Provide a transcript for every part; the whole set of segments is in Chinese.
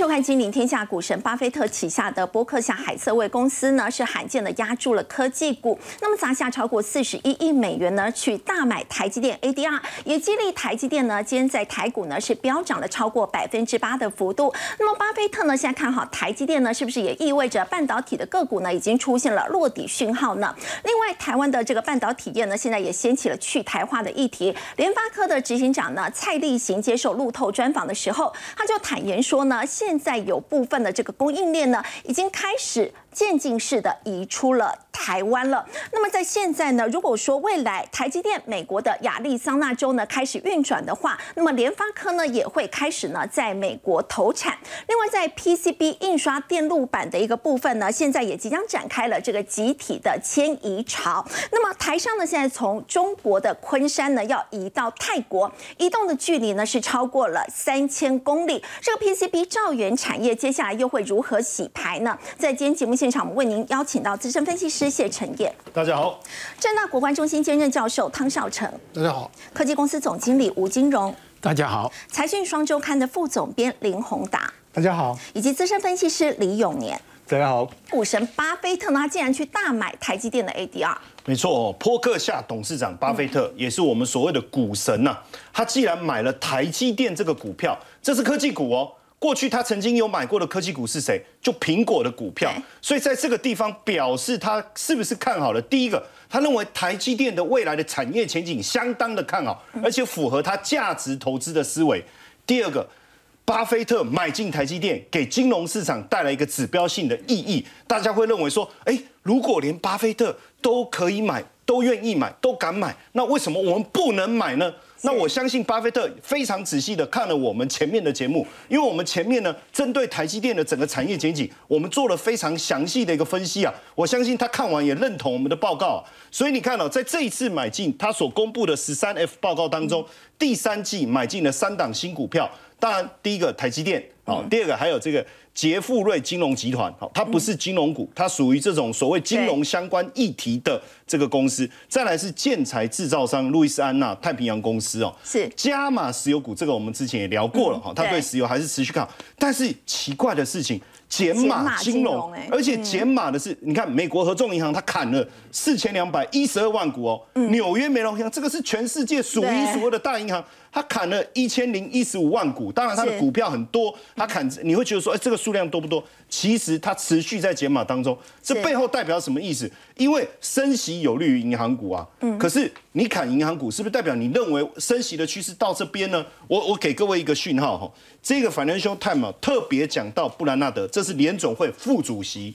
收看《金陵天下》，股神巴菲特旗下的波克夏海瑟威公司呢，是罕见的压住了科技股，那么砸下超过四十一亿美元呢，去大买台积电 ADR，也激励台积电呢，今天在台股呢是飙涨了超过百分之八的幅度。那么巴菲特呢，现在看好台积电呢，是不是也意味着半导体的个股呢，已经出现了落底讯号呢？另外，台湾的这个半导体业呢，现在也掀起了去台化的议题。联发科的执行长呢，蔡立行接受路透专访的时候，他就坦言说呢。现现在有部分的这个供应链呢，已经开始。渐进式的移出了台湾了。那么在现在呢，如果说未来台积电美国的亚利桑那州呢开始运转的话，那么联发科呢也会开始呢在美国投产。另外在 PCB 印刷电路板的一个部分呢，现在也即将展开了这个集体的迁移潮。那么台商呢现在从中国的昆山呢要移到泰国，移动的距离呢是超过了三千公里。这个 PCB 兆元产业接下来又会如何洗牌呢？在今天节目。现场，我们为您邀请到资深分析师谢承业，大家好；正大国关中心兼任教授汤少成，大家好；科技公司总经理吴金荣，大家好；财讯双周刊的副总编林宏达，大家好；以及资深分析师李永年，大家好。股神巴菲特呢，竟然去大买台积电的 ADR，没错，哦波克夏董事长巴菲特也是我们所谓的股神呐，他既然买了台积电这个股票，这是科技股哦。过去他曾经有买过的科技股是谁？就苹果的股票，所以在这个地方表示他是不是看好了？第一个，他认为台积电的未来的产业前景相当的看好，而且符合他价值投资的思维。第二个，巴菲特买进台积电，给金融市场带来一个指标性的意义。大家会认为说，哎，如果连巴菲特都可以买，都愿意买，都敢买，那为什么我们不能买呢？那我相信巴菲特非常仔细的看了我们前面的节目，因为我们前面呢针对台积电的整个产业前景，我们做了非常详细的一个分析啊。我相信他看完也认同我们的报告，所以你看哦，在这一次买进他所公布的十三 F 报告当中，第三季买进了三档新股票，当然第一个台积电，好，第二个还有这个。杰富瑞金融集团，好，它不是金融股，它属于这种所谓金融相关议题的这个公司。再来是建材制造商路易斯安那太平洋公司哦，是加码石油股，这个我们之前也聊过了哈，它对石油还是持续看好。但是奇怪的事情。减码金融，而且减码的是，你看美国合众银行它砍了四千两百一十二万股哦，纽约梅隆银行这个是全世界数一数二的大银行，它砍了一千零一十五万股，当然他的股票很多，他砍你会觉得说，哎，这个数量多不多？其实它持续在减码当中，这背后代表什么意思？因为升息有利于银行股啊，嗯，可是你砍银行股，是不是代表你认为升息的趋势到这边呢？我我给各位一个讯号哈，这个 Financial Times 特别讲到布兰纳德，这是联总会副主席，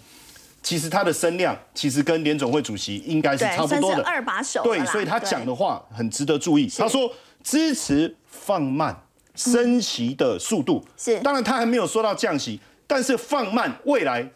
其实他的声量其实跟联总会主席应该是差不多的。二把手，对，所以他讲的话很值得注意。他说支持放慢升息的速度，是，当然他还没有说到降息。但是放慢未来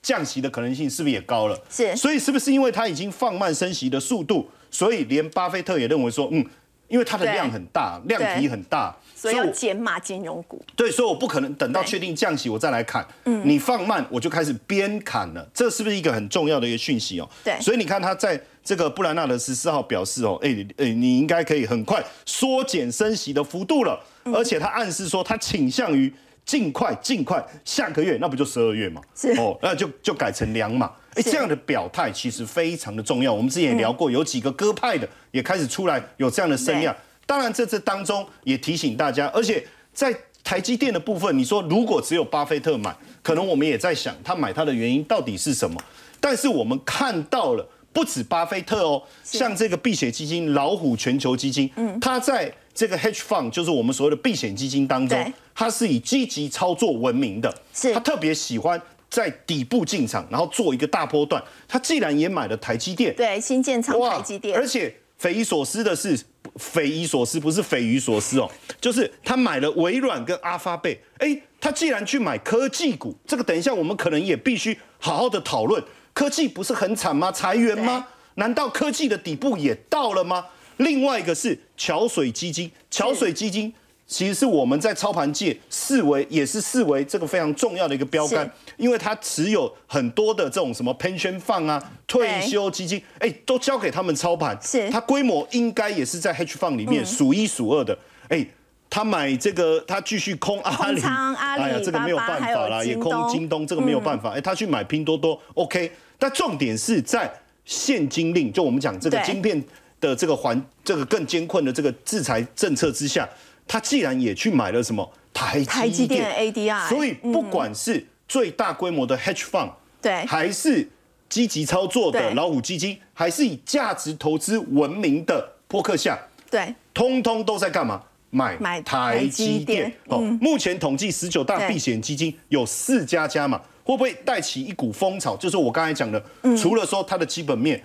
降息的可能性是不是也高了？是，所以是不是因为它已经放慢升息的速度，所以连巴菲特也认为说，嗯，因为它的量很大，量体很大，所以要减码金融股。对，所以我不可能等到确定降息我再来砍。嗯，你放慢我就开始边砍了，这是不是一个很重要的一个讯息哦？对，所以你看他在这个布兰纳的十四号表示哦，哎哎，你应该可以很快缩减升息的幅度了，而且他暗示说他倾向于。尽快，尽快，下个月那不就十二月嘛？是哦，那就就改成两码。哎，这样的表态其实非常的重要。我们之前也聊过，有几个鸽派的也开始出来有这样的声量。当然，这次当中也提醒大家，而且在台积电的部分，你说如果只有巴菲特买，可能我们也在想他买它的原因到底是什么。但是我们看到了，不止巴菲特哦，像这个避险基金老虎全球基金，嗯，它在。这个 hedge fund 就是我们所谓的避险基金当中，它是以积极操作闻名的。是，它特别喜欢在底部进场，然后做一个大波段。他既然也买了台积电，对，新建仓台积电。而且匪夷所思的是，匪夷所思不是匪夷所思哦，就是他买了微软跟阿发贝。哎，他既然去买科技股，这个等一下我们可能也必须好好的讨论。科技不是很惨吗？裁员吗？难道科技的底部也到了吗？另外一个是桥水基金，桥水基金其实是我们在操盘界视为也是视为这个非常重要的一个标杆，因为它持有很多的这种什么 pension fund 啊、退休基金，哎，都交给他们操盘，是。它规模应该也是在 hedge fund 里面数一数二的，哎。他买这个，他继续空阿里，哎呀，这个没有办法啦，也空京东，这个没有办法。哎，他去买拼多多，OK。但重点是在现金令，就我们讲这个晶片的这个环，这个更艰困的这个制裁政策之下，他既然也去买了什么台积电 ADR，所以不管是最大规模的 hedge fund，对，还是积极操作的老虎基金，还是以价值投资闻名的波克夏，对，通通都在干嘛？买买台积电。哦，目前统计十九大避险基金有四家加码，会不会带起一股风潮？就是我刚才讲的，除了说它的基本面，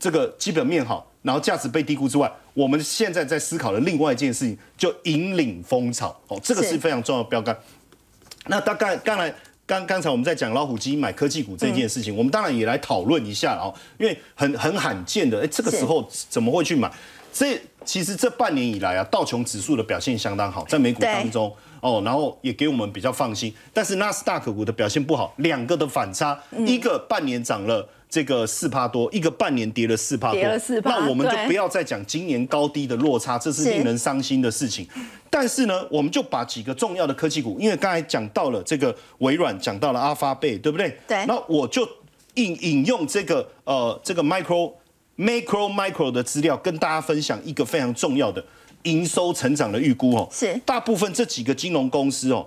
这个基本面好，然后价值被低估之外，我们现在在思考的另外一件事情，就引领风潮。哦，这个是非常重要的标杆。那大概刚才。刚刚才我们在讲老虎基买科技股这件事情，我们当然也来讨论一下哦，因为很很罕见的，哎，这个时候怎么会去买？这其实这半年以来啊，道琼指数的表现相当好，在美股当中哦，然后也给我们比较放心。但是纳斯达克股的表现不好，两个的反差，一个半年涨了。这个四帕多，一个半年跌了四帕多，那我们就不要再讲今年高低的落差，这是令人伤心的事情。但是呢，我们就把几个重要的科技股，因为刚才讲到了这个微软，讲到了阿发贝，对不对？对。那我就引引用这个呃这个 micro micro micro 的资料，跟大家分享一个非常重要的营收成长的预估哦。是。大部分这几个金融公司哦，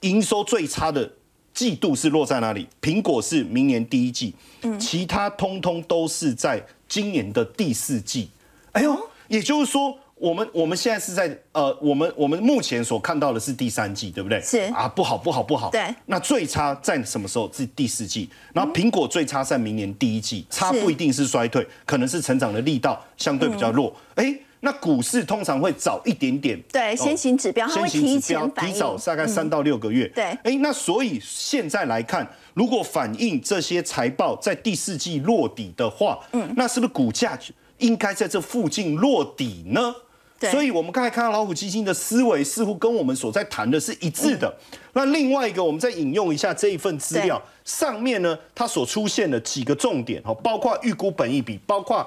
营收最差的。季度是落在哪里？苹果是明年第一季，其他通通都是在今年的第四季。哎呦，也就是说，我们我们现在是在呃，我们我们目前所看到的是第三季，对不对？是啊，不好不好不好。对，那最差在什么时候？是第四季。然后苹果最差在明年第一季，差不一定是衰退，可能是成长的力道相对比较弱。哎。那股市通常会早一点点，对，先行指标，先行指标提早大概三到六个月，对，哎，那所以现在来看，如果反映这些财报在第四季落底的话，嗯，那是不是股价应该在这附近落底呢？所以我们刚才看到老虎基金的思维似乎跟我们所在谈的是一致的。那另外一个，我们再引用一下这一份资料，上面呢，它所出现的几个重点，哈，包括预估本益比，包括。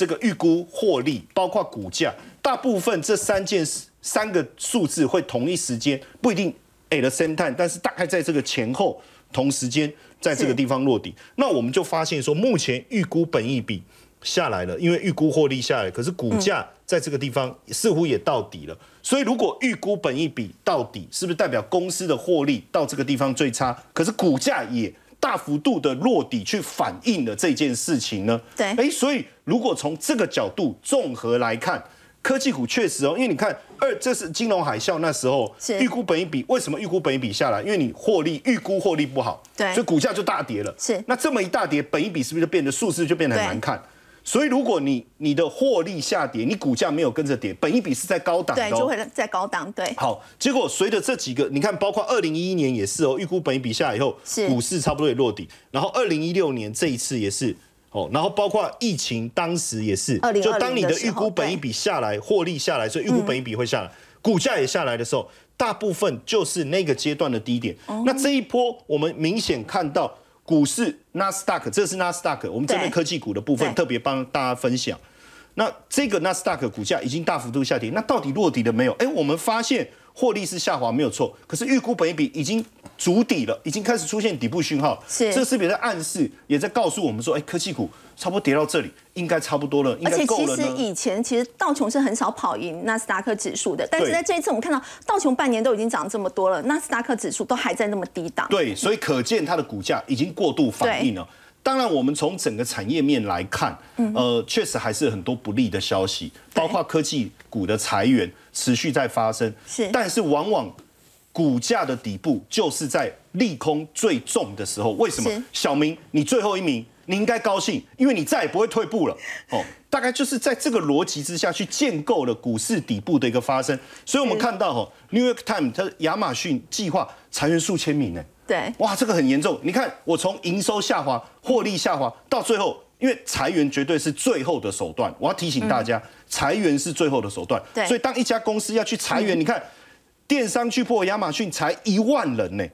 这个预估获利，包括股价，大部分这三件事三个数字会同一时间，不一定 at the same time，但是大概在这个前后同时间，在这个地方落底。那我们就发现说，目前预估本益比下来了，因为预估获利下来，可是股价在这个地方似乎也到底了。所以如果预估本益比到底，是不是代表公司的获利到这个地方最差？可是股价也。大幅度的落底去反映了这件事情呢？对，哎，所以如果从这个角度综合来看，科技股确实哦，因为你看二，这是金融海啸那时候预估本一比，为什么预估本一比下来？因为你获利预估获利不好，对，所以股价就大跌了。是，那这么一大跌，本一比是不是就变得数字就变得很难看？所以，如果你你的获利下跌，你股价没有跟着跌，本一比是在高档，对，就会在高档，对。好，结果随着这几个，你看，包括二零一一年也是哦，预估本一比下来以后，是股市差不多也落底。然后二零一六年这一次也是哦，然后包括疫情当时也是，就当你的预估本一比下来，获利下来，所以预估本一比会下来，股价也下来的时候，大部分就是那个阶段的低点。那这一波我们明显看到。股市纳斯达克，这是纳斯达克，我们这边科技股的部分特别帮大家分享。那这个纳斯达克股价已经大幅度下跌，那到底落底了没有？哎，我们发现。获利是下滑没有错，可是预估本一比已经筑底了，已经开始出现底部讯号。是，这是别的暗示，也在告诉我们说，哎，科技股差不多跌到这里，应该差不多了，应该够了而且其实以前其实道琼是很少跑赢纳斯达克指数的，但是在这一次我们看到道琼半年都已经涨这么多了，纳斯达克指数都还在那么低档。对，所以可见它的股价已经过度反应了。当然，我们从整个产业面来看，呃，确实还是很多不利的消息，包括科技股的裁员持续在发生。是，但是往往股价的底部就是在利空最重的时候。为什么？小明，你最后一名，你应该高兴，因为你再也不会退步了。哦，大概就是在这个逻辑之下去建构了股市底部的一个发生。所以我们看到哈，New York Times 它亚马逊计划裁员数千名呢。对，哇，这个很严重。你看，我从营收下滑、获利下滑到最后，因为裁员绝对是最后的手段。我要提醒大家，裁员是最后的手段。对，所以当一家公司要去裁员，你看，电商巨破亚马逊才一万人呢，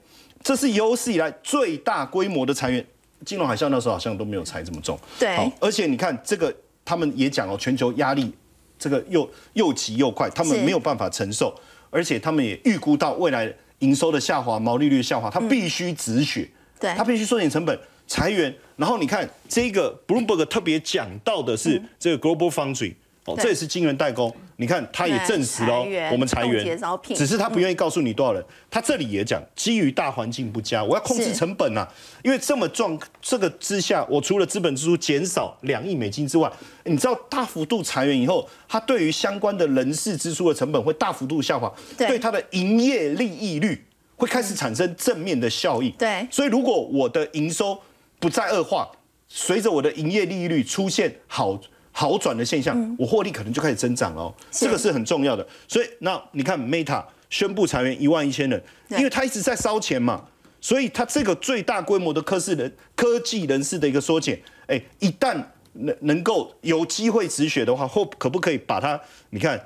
这是有史以来最大规模的裁员。金融海啸那时候好像都没有裁这么重。对，而且你看这个，他们也讲哦，全球压力这个又又急又快，他们没有办法承受。而且他们也预估到未来营收的下滑、毛利率的下滑，他必须止血，对，他必须缩减成本、裁员。然后你看这个 Bloomberg 特别讲到的是这个 Global Foundry。哦，这也是晶圆代工。你看，他也证实了我们裁员，只是他不愿意告诉你多少人。他这里也讲，基于大环境不佳，我要控制成本啊。因为这么状这个之下，我除了资本支出减少两亿美金之外，你知道大幅度裁员以后，他对于相关的人事支出的成本会大幅度下滑，对他的营业利益率会开始产生正面的效益。对，所以如果我的营收不再恶化，随着我的营业利益率出现好。好转的现象，我获利可能就开始增长哦，这个是很重要的。所以那你看，Meta 宣布裁员一万一千人，因为他一直在烧钱嘛，所以他这个最大规模的科室人科技人士的一个缩减，哎，一旦能能够有机会止血的话，或可不可以把它？你看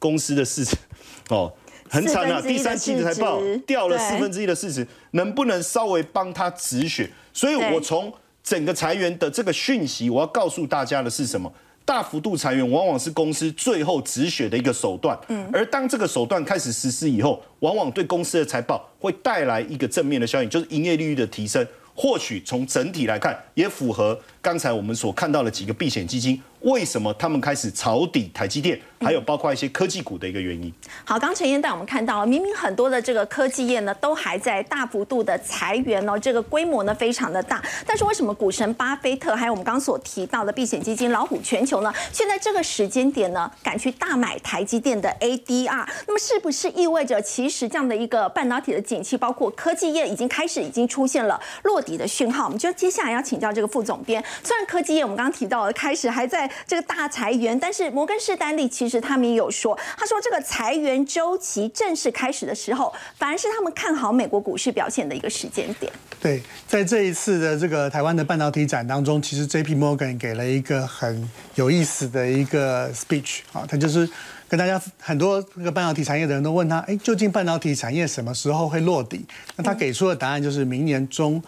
公司的市值 哦，很惨啊，第三季的财报掉了四分之一的市值，能不能稍微帮他止血？所以我从。整个裁员的这个讯息，我要告诉大家的是什么？大幅度裁员往往是公司最后止血的一个手段。嗯，而当这个手段开始实施以后，往往对公司的财报会带来一个正面的效应，就是营业利率的提升。或许从整体来看，也符合刚才我们所看到的几个避险基金。为什么他们开始抄底台积电，还有包括一些科技股的一个原因？好，刚陈燕带我们看到，明明很多的这个科技业呢，都还在大幅度的裁员哦，这个规模呢非常的大。但是为什么股神巴菲特，还有我们刚所提到的避险基金老虎全球呢，现在这个时间点呢，敢去大买台积电的 ADR？那么是不是意味着，其实这样的一个半导体的景气，包括科技业已经开始已经出现了落底的讯号？我们就接下来要请教这个副总编，虽然科技业我们刚刚提到的开始还在。这个大裁员，但是摩根士丹利其实他们也有说，他说这个裁员周期正式开始的时候，反而是他们看好美国股市表现的一个时间点。对，在这一次的这个台湾的半导体展当中，其实 J P Morgan 给了一个很有意思的一个 speech 啊，他就是跟大家很多这个半导体产业的人都问他，哎，究竟半导体产业什么时候会落底？那他给出的答案就是明年中。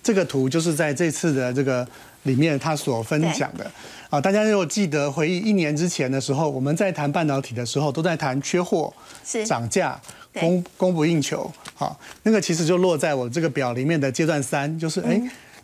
这个图就是在这次的这个里面他所分享的。啊，大家如果记得回忆一年之前的时候，我们在谈半导体的时候，都在谈缺货、涨价、供供不应求。好，那个其实就落在我这个表里面的阶段三，就是哎，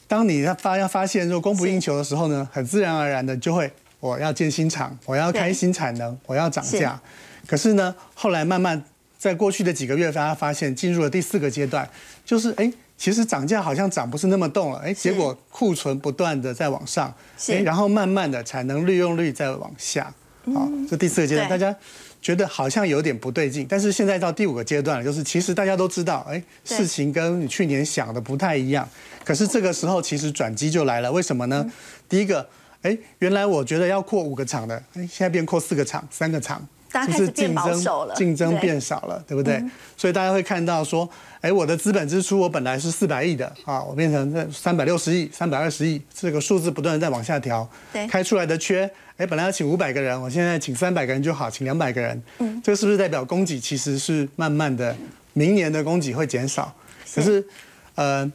当你发要发现说供不应求的时候呢，很自然而然的就会我要建新厂，我要开新产能，我要涨价。可是呢，后来慢慢在过去的几个月，大家发现进入了第四个阶段，就是哎。其实涨价好像涨不是那么动了，哎，结果库存不断的在往上，哎，然后慢慢的产能利用率在往下，好，这第四个阶段，大家觉得好像有点不对劲，但是现在到第五个阶段了，就是其实大家都知道，哎，事情跟你去年想的不太一样，可是这个时候其实转机就来了，为什么呢？第一个，哎，原来我觉得要扩五个厂的，哎，现在变扩四个厂、三个厂。就是竞争竞争变少了，对不对？所以大家会看到说，哎，我的资本支出我本来是四百亿的啊，我变成这三百六十亿、三百二十亿，这个数字不断的在往下调。对，开出来的缺，哎，本来要请五百个人，我现在请三百个人就好，请两百个人。嗯，这个是不是代表供给其实是慢慢的，明年的供给会减少？可是，呃，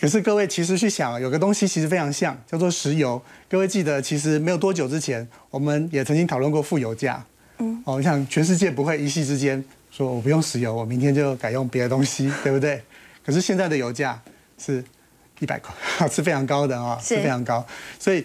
可是各位其实去想，有个东西其实非常像，叫做石油。各位记得，其实没有多久之前，我们也曾经讨论过负油价。嗯，哦，像全世界不会一夕之间说我不用石油，我明天就改用别的东西，对不对？可是现在的油价是一百块，是非常高的啊，是非常高。所以，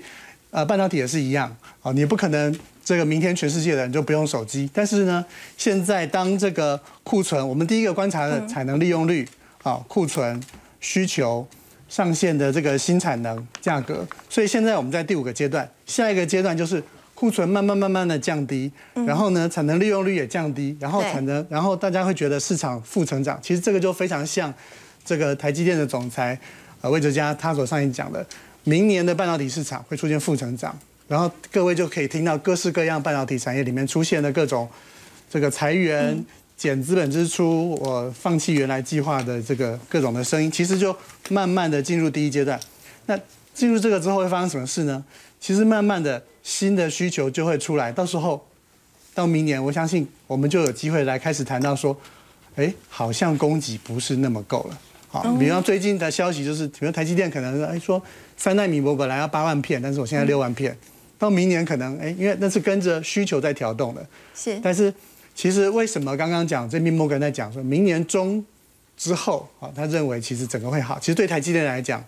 呃，半导体也是一样，哦，你不可能这个明天全世界的人就不用手机。但是呢，现在当这个库存，我们第一个观察的产能利用率，啊，库存需求上限的这个新产能价格。所以现在我们在第五个阶段，下一个阶段就是。库存慢慢慢慢的降低，然后呢，产能利用率也降低，然后产能，然后大家会觉得市场负成长。其实这个就非常像这个台积电的总裁呃魏哲嘉他所上一讲的，明年的半导体市场会出现负成长，然后各位就可以听到各式各样半导体产业里面出现的各种这个裁员、减资本支出、我放弃原来计划的这个各种的声音，其实就慢慢的进入第一阶段。那进入这个之后会发生什么事呢？其实慢慢的。新的需求就会出来，到时候到明年，我相信我们就有机会来开始谈到说，哎，好像供给不是那么够了。好，比方最近的消息就是，比如台积电可能哎说三纳米我本来要八万片，但是我现在六万片，到明年可能哎，因为那是跟着需求在调动的。是。但是其实为什么刚刚讲这 J.P. Morgan 在讲说明年中之后啊，他认为其实整个会好。其实对台积电来讲，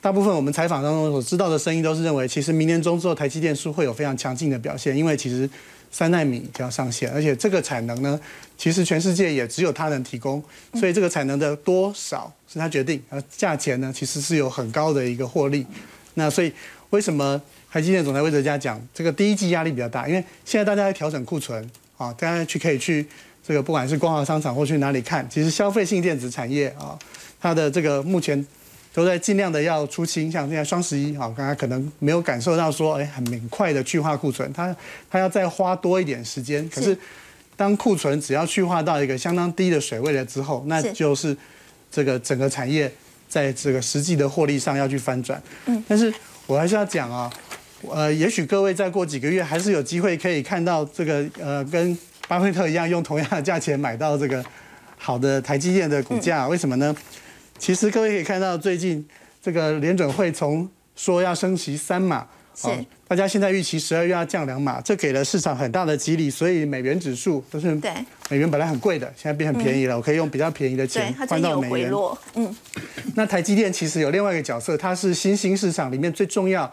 大部分我们采访当中所知道的声音都是认为，其实明年中之后台积电是会有非常强劲的表现，因为其实三纳米就要上线，而且这个产能呢，其实全世界也只有它能提供，所以这个产能的多少是它决定，而价钱呢其实是有很高的一个获利。那所以为什么台积电总裁魏哲嘉讲这个第一季压力比较大？因为现在大家在调整库存啊，大家去可以去这个不管是光华商场或去哪里看，其实消费性电子产业啊，它的这个目前都在尽量的要出清，像现在双十一啊，刚刚可能没有感受到说哎很明快的去化库存，它它要再花多一点时间。可是当库存只要去化到一个相当低的水位了之后，那就是这个整个产业在这个实际的获利上要去翻转。嗯，但是我还是要讲啊。呃，也许各位再过几个月还是有机会可以看到这个呃，跟巴菲特一样用同样的价钱买到这个好的台积电的股价。为什么呢？其实各位可以看到，最近这个联准会从说要升息三码，是大家现在预期十二月要降两码，这给了市场很大的激励，所以美元指数都是对美元本来很贵的，现在变很便宜了，我可以用比较便宜的钱换到美元。嗯，那台积电其实有另外一个角色，它是新兴市场里面最重要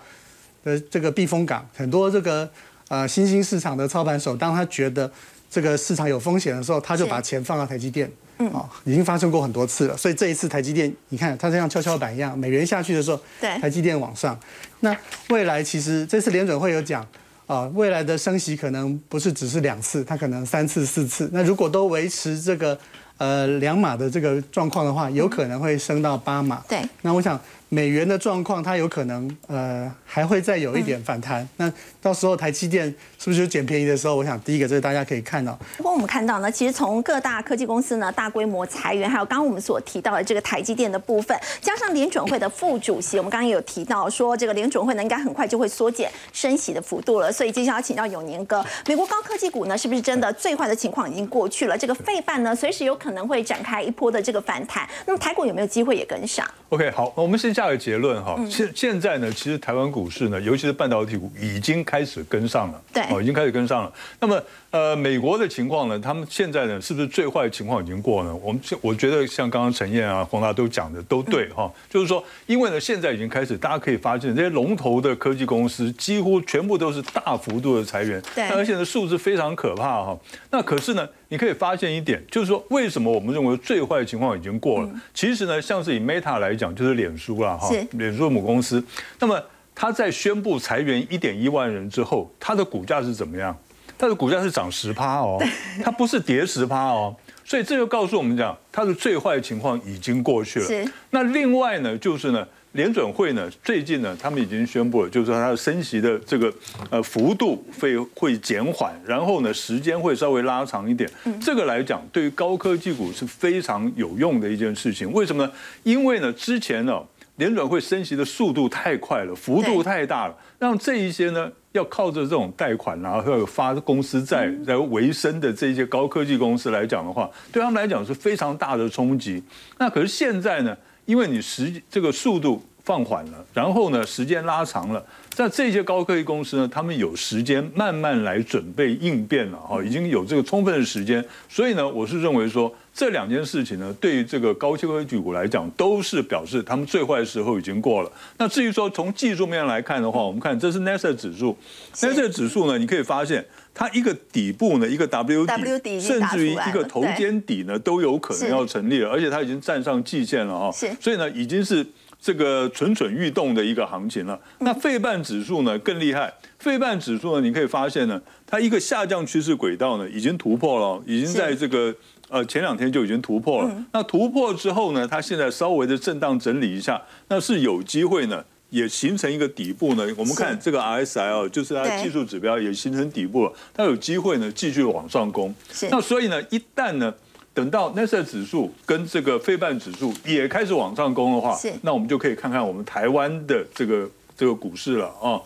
的这个避风港。很多这个呃新兴市场的操盘手，当他觉得这个市场有风险的时候，他就把钱放到台积电。嗯，哦，已经发生过很多次了。所以这一次台积电，你看它像跷跷板一样，美元下去的时候，对台积电往上。那未来其实这次联准会有讲。啊，未来的升息可能不是只是两次，它可能三次、四次。那如果都维持这个呃两码的这个状况的话，有可能会升到八码。对。那我想美元的状况，它有可能呃还会再有一点反弹。那到时候台积电是不是就捡便宜的时候？我想第一个这是大家可以看到。不过我们看到呢，其实从各大科技公司呢大规模裁员，还有刚刚我们所提到的这个台积电的部分，加上联准会的副主席，我们刚刚也有提到说，这个联准会呢应该很快就会缩减升息的幅度了。所以接下来要请教永年哥，美国高科技股呢是不是真的最坏的情况已经过去了？这个费半呢随时有可能会展开一波的这个反弹，那么台股有没有机会也跟上？OK，好，我们先下个结论哈。现现在呢，其实台湾股市呢，尤其是半导体股，已经开始跟上了，对哦，已经开始跟上了。那么，呃，美国的情况呢，他们现在呢，是不是最坏的情况已经过了？我们我觉得像刚刚陈燕啊、黄大都讲的都对哈，就是说，因为呢，现在已经开始，大家可以发现这些龙头的科技公司几乎全部都是大幅度的裁员，对而且呢，数字非常可怕哈。那可是呢，你可以发现一点，就是说，为什么我们认为最坏的情况已经过了？其实呢，像是以 Meta 来讲，就是脸书啦哈是，脸书的母公司，那么它在宣布裁员一点一万人之后，它的股价是怎么样？它的股价是涨十趴哦，它不是跌十趴哦。所以这就告诉我们讲，它的最坏情况已经过去了。那另外呢，就是呢，联准会呢最近呢，他们已经宣布了，就是说它的升息的这个呃幅度会会减缓，然后呢时间会稍微拉长一点。这个来讲，对于高科技股是非常有用的一件事情。为什么呢？因为呢之前呢。联准会升息的速度太快了，幅度太大了，让这一些呢要靠着这种贷款啊，还有发公司债来维生的这一些高科技公司来讲的话，对他们来讲是非常大的冲击。那可是现在呢，因为你时这个速度放缓了，然后呢时间拉长了，在这些高科技公司呢，他们有时间慢慢来准备应变了哈，已经有这个充分的时间，所以呢，我是认为说。这两件事情呢，对于这个高科技股来讲，都是表示他们最坏的时候已经过了。那至于说从技术面来看的话，我们看这是 NASA 指数，NASA 指数呢，你可以发现它一个底部呢，一个 W W 底甚至于一个头肩底呢，都有可能要成立了，而且它已经站上季线了哈。是所以呢，已经是这个蠢蠢欲动的一个行情了。那费半指数呢更厉害，费半指数呢，你可以发现呢，它一个下降趋势轨道呢已经突破了，已经在这个。呃，前两天就已经突破了。那突破之后呢，它现在稍微的震荡整理一下，那是有机会呢，也形成一个底部呢。我们看这个 RSI 哦，就是它的技术指标也形成底部了，它有机会呢继续往上攻。那所以呢，一旦呢。等到 n a s a 指数跟这个费半指数也开始往上攻的话，那我们就可以看看我们台湾的这个这个股市了啊。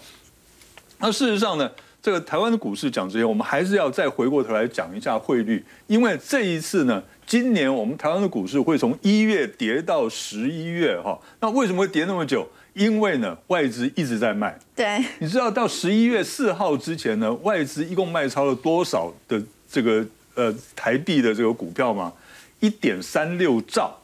那事实上呢，这个台湾的股市讲这些，我们还是要再回过头来讲一下汇率，因为这一次呢，今年我们台湾的股市会从一月跌到十一月哈。那为什么会跌那么久？因为呢，外资一直在卖。对，你知道到十一月四号之前呢，外资一共卖超了多少的这个呃台币的这个股票吗，一点三六兆。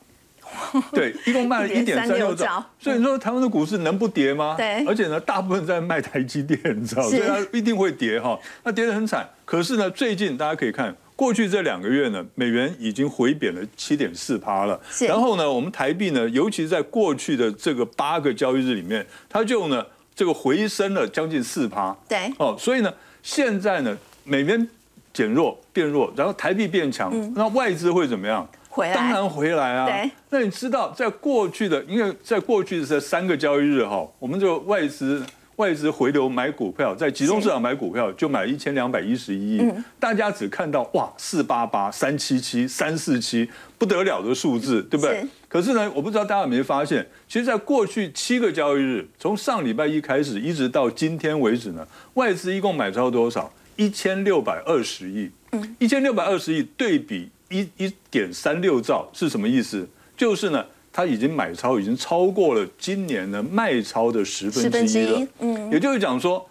对，一共卖了一点三六兆，所以你说台湾的股市能不跌吗？对，而且呢，大部分在卖台积电，你知道，所以它一定会跌哈。那跌得很惨。可是呢，最近大家可以看，过去这两个月呢，美元已经回贬了七点四趴了。然后呢，我们台币呢，尤其在过去的这个八个交易日里面，它就呢这个回升了将近四趴。对。哦，所以呢，现在呢，美元减弱变弱，然后台币变强，那外资会怎么样？当然回来啊！那你知道，在过去的，因为在过去的这三个交易日哈，我们就外资外资回流买股票，在集中市场买股票就买一千两百一十一亿，大家只看到哇四八八三七七三四七不得了的数字，对不对？可是呢，我不知道大家有没有发现，其实，在过去七个交易日，从上礼拜一开始，一直到今天为止呢，外资一共买超多少？一千六百二十亿。嗯，一千六百二十亿对比。一一点三六兆是什么意思？就是呢，他已经买超已经超过了今年的卖超的十分之一了。嗯，也就是讲说，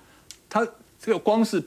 他这个光是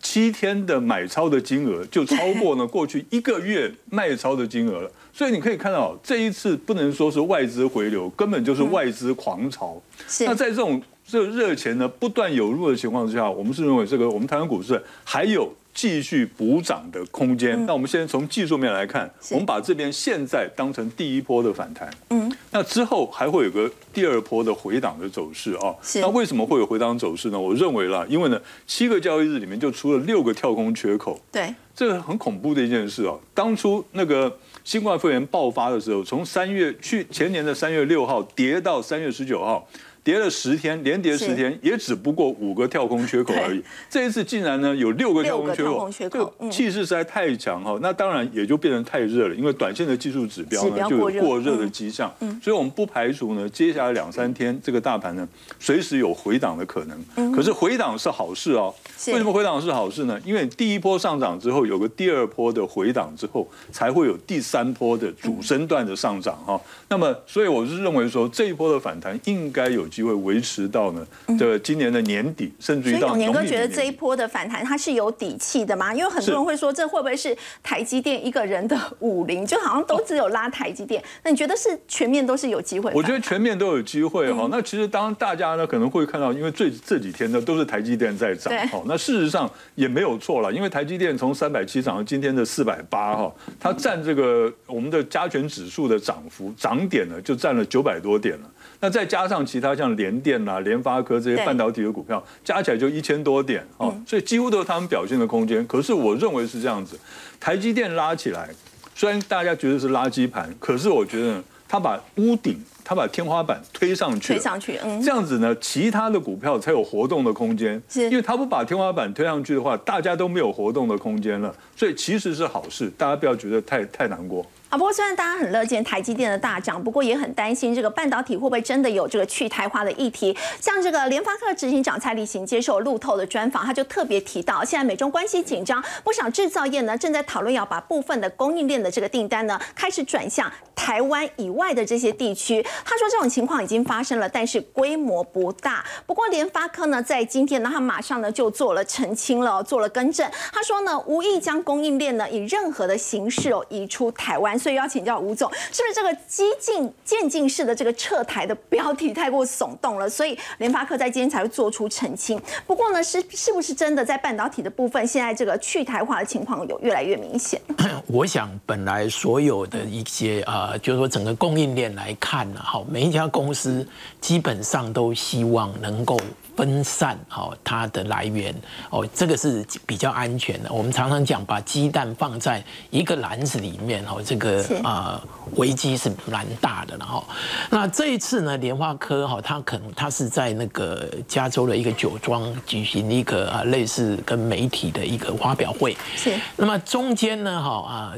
七天的买超的金额就超过了 过去一个月卖超的金额了。所以你可以看到，这一次不能说是外资回流，根本就是外资狂潮。那在这种这热钱呢不断涌入的情况之下，我们是认为这个我们台湾股市还有。继续补涨的空间。那我们现在从技术面来看，我们把这边现在当成第一波的反弹。嗯，那之后还会有个第二波的回档的走势啊。那为什么会有回档走势呢？我认为啦，因为呢，七个交易日里面就出了六个跳空缺口。对，这个很恐怖的一件事啊。当初那个新冠肺炎爆发的时候，从三月去前年的三月六号跌到三月十九号。跌了十天，连跌十天，也只不过五个跳空缺口而已。这一次竟然呢有六个跳空缺口，这个气势实在太强哈。那当然也就变成太热了，因为短线的技术指标呢就有过热的迹象。所以我们不排除呢接下来两三天这个大盘呢随时有回档的可能。可是回档是好事哦。为什么回档是好事呢？因为第一波上涨之后有个第二波的回档之后，才会有第三波的主升段的上涨哈。那么所以我是认为说这一波的反弹应该有。机会维持到呢的今年的年底，甚至于到年哥觉得这一波的反弹它是有底气的吗？因为很多人会说这会不会是台积电一个人的武林，就好像都只有拉台积电。那你觉得是全面都是有机会？我觉得全面都有机会哈。那其实当大家呢可能会看到，因为最这几天呢都是台积电在涨哈。那事实上也没有错了，因为台积电从三百七涨到今天的四百八哈，它占这个我们的加权指数的涨幅涨点呢就占了九百多点了。那再加上其他像联电啦、联发科这些半导体的股票，加起来就一千多点哦，所以几乎都是他们表现的空间。可是我认为是这样子，台积电拉起来，虽然大家觉得是垃圾盘，可是我觉得它把屋顶、它把天花板推上去，推上去，嗯，这样子呢，其他的股票才有活动的空间。是，因为它不把天花板推上去的话，大家都没有活动的空间了，所以其实是好事，大家不要觉得太太难过。啊，不过虽然大家很乐见台积电的大涨，不过也很担心这个半导体会不会真的有这个去台化的议题。像这个联发科执行长蔡立行接受路透的专访，他就特别提到，现在美中关系紧张，不少制造业呢正在讨论要把部分的供应链的这个订单呢开始转向台湾以外的这些地区。他说这种情况已经发生了，但是规模不大。不过联发科呢在今天呢，他马上呢就做了澄清了，做了更正。他说呢，无意将供应链呢以任何的形式哦移出台湾。所以要请教吴总，是不是这个激进渐进式的这个撤台的标题太过耸动了？所以联发科在今天才会做出澄清。不过呢，是是不是真的在半导体的部分，现在这个去台化的情况有越来越明显？我想，本来所有的一些呃，就是说整个供应链来看呢，好，每一家公司基本上都希望能够。分散哦，它的来源哦，这个是比较安全的。我们常常讲，把鸡蛋放在一个篮子里面哦，这个啊危机是蛮大的。了哈，那这一次呢，莲花科哈，它可能它是在那个加州的一个酒庄举行一个啊类似跟媒体的一个发表会。是。那么中间呢，哈啊。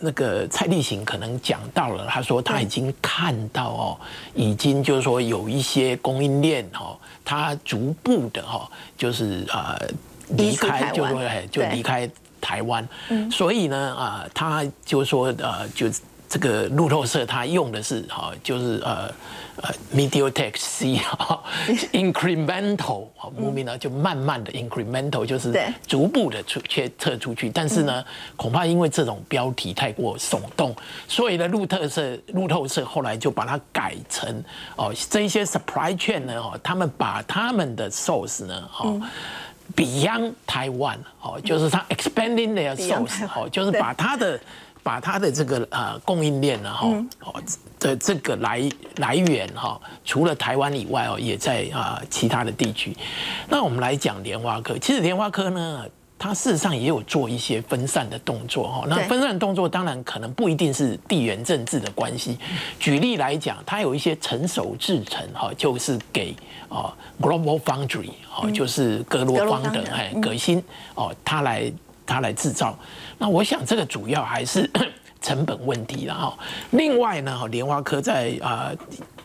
那个蔡立行可能讲到了，他说他已经看到哦，已经就是说有一些供应链哦，他逐步的哈，就是呃离开，就说就离开台湾，所以呢啊，他就说呃就这个路透社它用的是哈，就是呃呃 MediaTek C 哈，incremental 哈，moving 呢就慢慢的 incremental 就是逐步的出切撤出去，但是呢，恐怕因为这种标题太过耸动，所以呢，路透社路透社后来就把它改成哦，这一些 supply chain 呢，哦，他们把他们的 source 呢，哦。Beyond Taiwan 哦，就是它 expanding their source 哦，就是把它的。把它的这个呃供应链呢哈哦的这个来来源哈，除了台湾以外哦，也在啊其他的地区。那我们来讲莲花科，其实莲花科呢，它事实上也有做一些分散的动作哈。那分散动作当然可能不一定是地缘政治的关系。举例来讲，它有一些成熟制成哈，就是给哦 Global Foundry 哦，就是格罗方德哎革新哦，它来。它来制造，那我想这个主要还是 成本问题了哈。另外呢，莲花科在啊，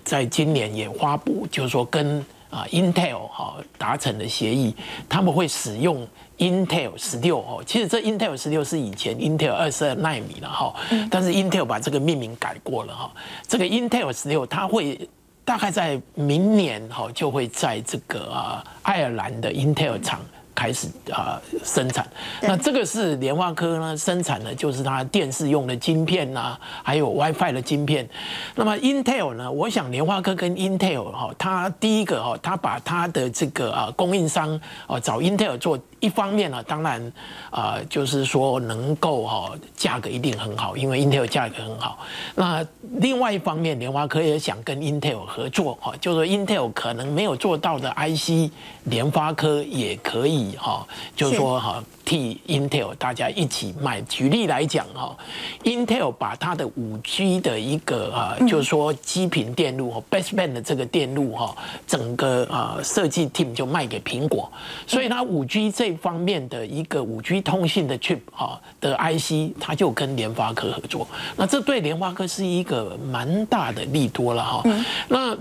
在今年也发布，就是说跟啊 Intel 哈达成的协议，他们会使用 Intel 十六哦。其实这 Intel 十六是以前 Intel 二十二纳米了哈，但是 Intel 把这个命名改过了哈。这个 Intel 十六它会大概在明年哈就会在这个啊爱尔兰的 Intel 厂。开始啊生产，那这个是联发科呢生产的，就是它电视用的晶片呐，还有 WiFi 的晶片。那么 Intel 呢，我想联发科跟 Intel 哈，它第一个哈，它把它的这个啊供应商啊找 Intel 做。一方面呢，当然，啊，就是说能够哈价格一定很好，因为 Intel 价格很好。那另外一方面，联发科也想跟 Intel 合作哈，就是 Intel 可能没有做到的 IC，联发科也可以哈，就是说哈。替 Intel 大家一起卖。举例来讲哈，Intel 把它的五 G 的一个啊，就是说基频电路和 Baseband 的这个电路哈，整个啊设计 team 就卖给苹果，所以它五 G 这方面的一个五 G 通信的 chip 哈的 IC，它就跟联发科合作。那这对联发科是一个蛮大的利多了哈。那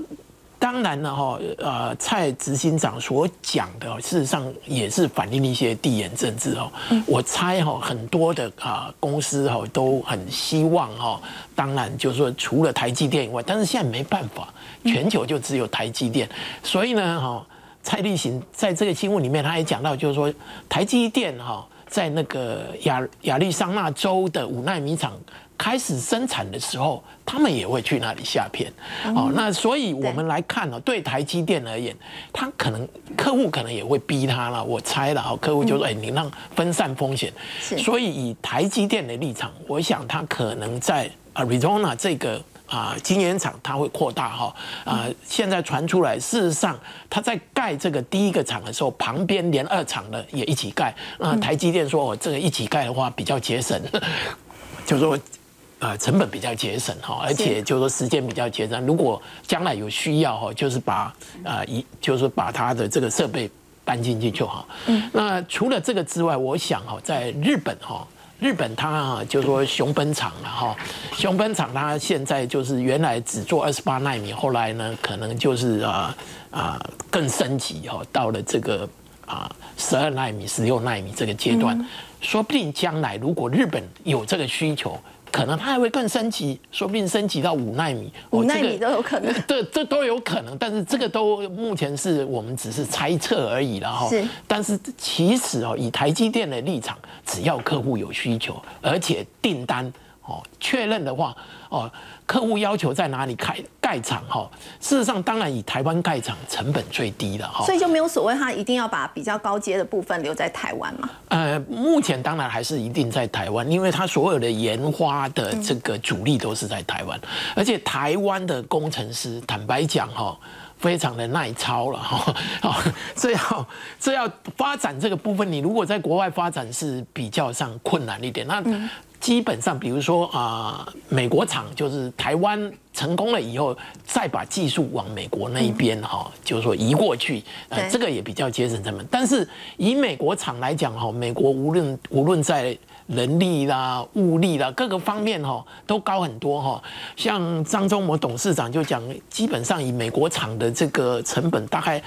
当然了哈，呃，蔡执行长所讲的，事实上也是反映一些地缘政治哦。我猜哈，很多的啊公司哈都很希望哈，当然就是说除了台积电以外，但是现在没办法，全球就只有台积电，所以呢哈，蔡立行在这个新闻里面他也讲到，就是说台积电哈在那个亚亚利桑那州的五纳米厂。开始生产的时候，他们也会去那里下片，哦，那所以我们来看呢，对台积电而言，他可能客户可能也会逼他了，我猜了，哈，客户就说，哎，你让分散风险，所以以台积电的立场，我想他可能在 Arizona 这个啊晶圆厂，他会扩大哈，啊，现在传出来，事实上他在盖这个第一个厂的时候，旁边连二厂的也一起盖，那台积电说，我这个一起盖的话比较节省，就说。呃，成本比较节省哈，而且就是说时间比较节省。如果将来有需要哈，就是把呃一就是把它的这个设备搬进去就好。嗯。那除了这个之外，我想哈，在日本哈，日本它就是说熊本厂了哈，熊本厂它现在就是原来只做二十八纳米，后来呢可能就是啊啊更升级哈，到了这个啊十二纳米、十六纳米这个阶段，说不定将来如果日本有这个需求。可能它还会更升级，说不定升级到五纳米，五纳米都有可能。对，这都有可能，但是这个都目前是我们只是猜测而已了哈。是。但是其实哦，以台积电的立场，只要客户有需求，而且订单哦确认的话哦。客户要求在哪里开盖厂哈？事实上，当然以台湾盖厂成本最低的哈，所以就没有所谓他一定要把比较高阶的部分留在台湾嘛？呃，目前当然还是一定在台湾，因为他所有的研发的这个主力都是在台湾，而且台湾的工程师坦白讲哈，非常的耐操了 哈。这要这要发展这个部分，你如果在国外发展是比较上困难一点，那。基本上，比如说啊，美国厂就是台湾成功了以后，再把技术往美国那一边哈，就是说移过去，呃，这个也比较节省成本。但是以美国厂来讲哈，美国无论无论在人力啦、物力啦各个方面哈，都高很多哈。像张忠谋董事长就讲，基本上以美国厂的这个成本，大概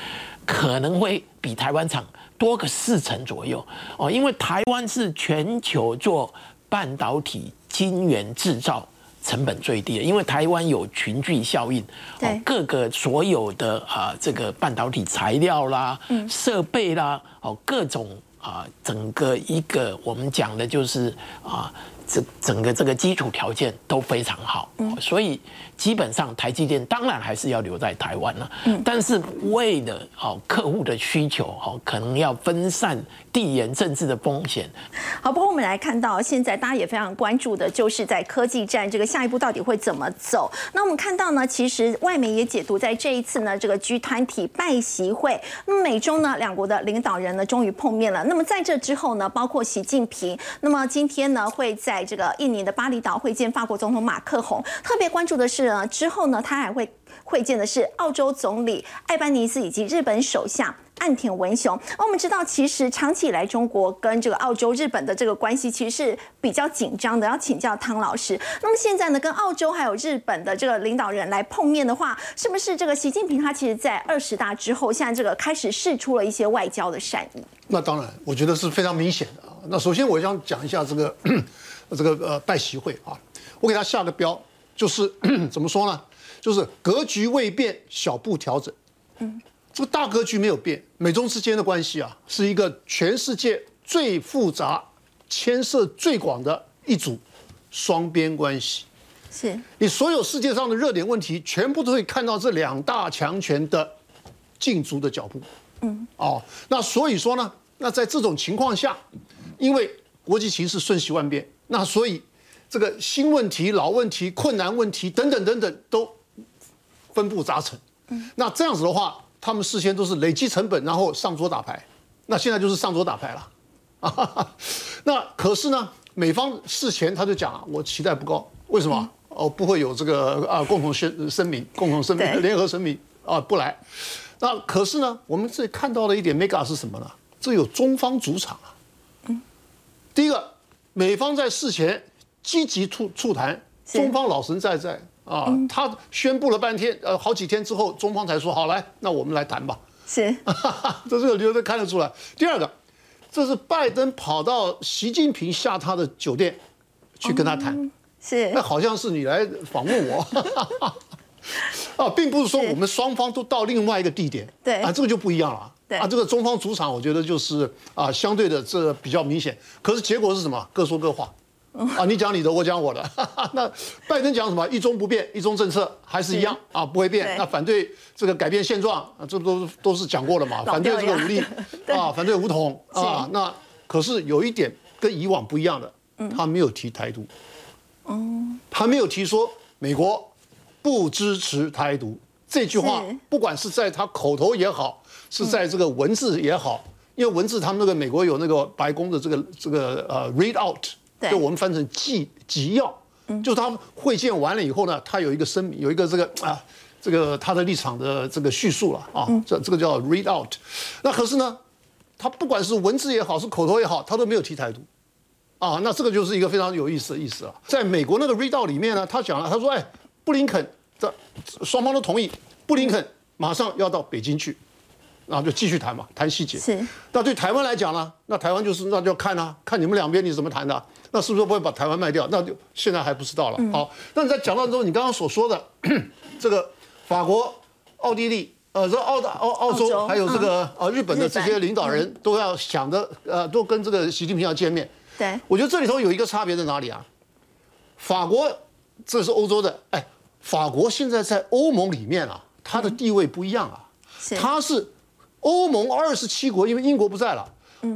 可能会比台湾厂多个四成左右哦，因为台湾是全球做。半导体晶圆制造成本最低的，因为台湾有群聚效应，对各个所有的啊这个半导体材料啦、设备啦，哦各种啊整个一个我们讲的就是啊。这整个这个基础条件都非常好，所以基本上台积电当然还是要留在台湾了。但是为了好客户的需求好，可能要分散地缘政治的风险。好，不过我们来看到现在大家也非常关注的，就是在科技战这个下一步到底会怎么走。那我们看到呢，其实外媒也解读，在这一次呢这个 G 团体拜习会，那么美中呢两国的领导人呢终于碰面了。那么在这之后呢，包括习近平，那么今天呢会在这个印尼的巴厘岛会见法国总统马克宏。特别关注的是呢，之后呢他还会会见的是澳洲总理艾班尼斯以及日本首相。岸田文雄，那我们知道，其实长期以来，中国跟这个澳洲、日本的这个关系其实是比较紧张的。要请教汤老师，那么现在呢，跟澳洲还有日本的这个领导人来碰面的话，是不是这个习近平他其实在二十大之后，现在这个开始试出了一些外交的善意？那当然，我觉得是非常明显的啊。那首先我想讲一下这个这个呃拜习会啊，我给他下个标，就是 怎么说呢？就是格局未变，小步调整。嗯。这个大格局没有变，美中之间的关系啊，是一个全世界最复杂、牵涉最广的一组双边关系。是你所有世界上的热点问题，全部都会看到这两大强权的竞逐的脚步。嗯，哦，那所以说呢，那在这种情况下，因为国际形势瞬息万变，那所以这个新问题、老问题、困难问题等等等等都分布杂陈。嗯，那这样子的话。他们事先都是累积成本，然后上桌打牌，那现在就是上桌打牌了，啊，那可是呢，美方事前他就讲啊，我期待不高，为什么？哦，不会有这个啊共同宣声明、共同声明、联合声明啊不来。那可是呢，我们这里看到的一点 mega 是什么呢？这有中方主场啊。嗯，第一个，美方在事前积极促促谈，中方老神在在。啊，他宣布了半天，呃，好几天之后，中方才说好来，那我们来谈吧。是，这这个觉得看得出来。第二个，这是拜登跑到习近平下榻的酒店去跟他谈，是，那好像是你来访问我，啊，并不是说我们双方都到另外一个地点，对，啊，这个就不一样了。对，啊，这个中方主场，我觉得就是啊，相对的这比较明显。可是结果是什么？各说各话。啊，你讲你的，我讲我的。那拜登讲什么？一中不变，一中政策还是一样啊，不会变。那反对这个改变现状啊，这都都是讲过了嘛。反对这个武力 啊，反对武统啊。那可是有一点跟以往不一样的，他没有提台独。哦，他没有提说美国不支持台独这句话，不管是在他口头也好，是在这个文字也好，因为文字他们那个美国有那个白宫的这个这个呃 read out。就我们翻成纪纪要，就是他会见完了以后呢，他有一个声明，有一个这个啊，这个他的立场的这个叙述了啊，这这个叫 read out。那可是呢，他不管是文字也好，是口头也好，他都没有提台独啊。那这个就是一个非常有意思的意思了。在美国那个 read out 里面呢，他讲了，他说，哎，布林肯这双方都同意，布林肯马上要到北京去。然后就继续谈嘛，谈细节。是。那对台湾来讲呢？那台湾就是那就要看啊，看你们两边你怎么谈的。那是不是不会把台湾卖掉？那就现在还不知道了。好，那你在讲到之后，你刚刚所说的 这个法国、奥地利、呃，这澳大澳澳洲，还有这个呃日本的这些领导人都要想着呃，都跟这个习近平要见面。对。我觉得这里头有一个差别在哪里啊？法国这是欧洲的，哎，法国现在在欧盟里面啊，它的地位不一样啊。它是。欧盟二十七国，因为英国不在了，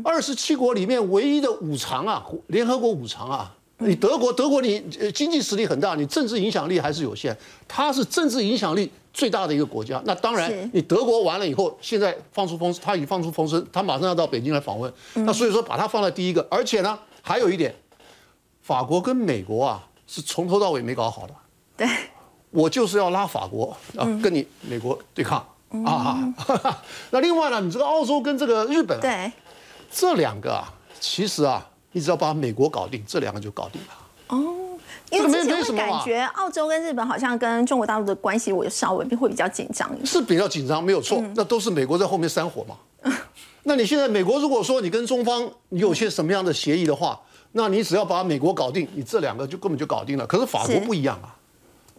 二十七国里面唯一的五常啊，联合国五常啊，你德国，德国你经济实力很大，你政治影响力还是有限，它是政治影响力最大的一个国家。那当然，你德国完了以后，现在放出风，他已放出风声，他马上要到北京来访问。那所以说把它放在第一个，而且呢，还有一点，法国跟美国啊是从头到尾没搞好的。对，我就是要拉法国啊，跟你美国对抗。啊，那另外呢？你这个澳洲跟这个日本，对，这两个啊，其实啊，你只要把美国搞定，这两个就搞定了。哦，因为之前会感觉澳洲跟日本好像跟中国大陆的关系，我稍微会比较紧张。是比较紧张，没有错。那都是美国在后面煽火嘛。那你现在美国如果说你跟中方你有些什么样的协议的话，那你只要把美国搞定，你这两个就根本就搞定了。可是法国不一样啊，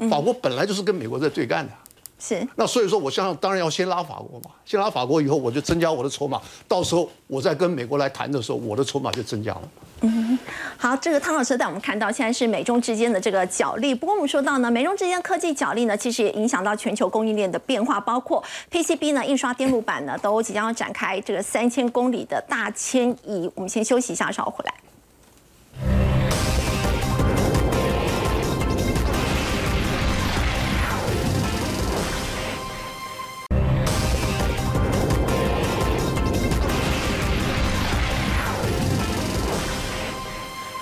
法国本来就是跟美国在对干的。是那所以说，我相信当然要先拉法国嘛，先拉法国以后，我就增加我的筹码，到时候我再跟美国来谈的时候，我的筹码就增加了。嗯好，这个汤老师带我们看到，现在是美中之间的这个角力。不过我们说到呢，美中之间科技角力呢，其实也影响到全球供应链的变化，包括 PCB 呢、印刷电路板呢，都即将要展开这个三千公里的大迁移。我们先休息一下，稍后回来。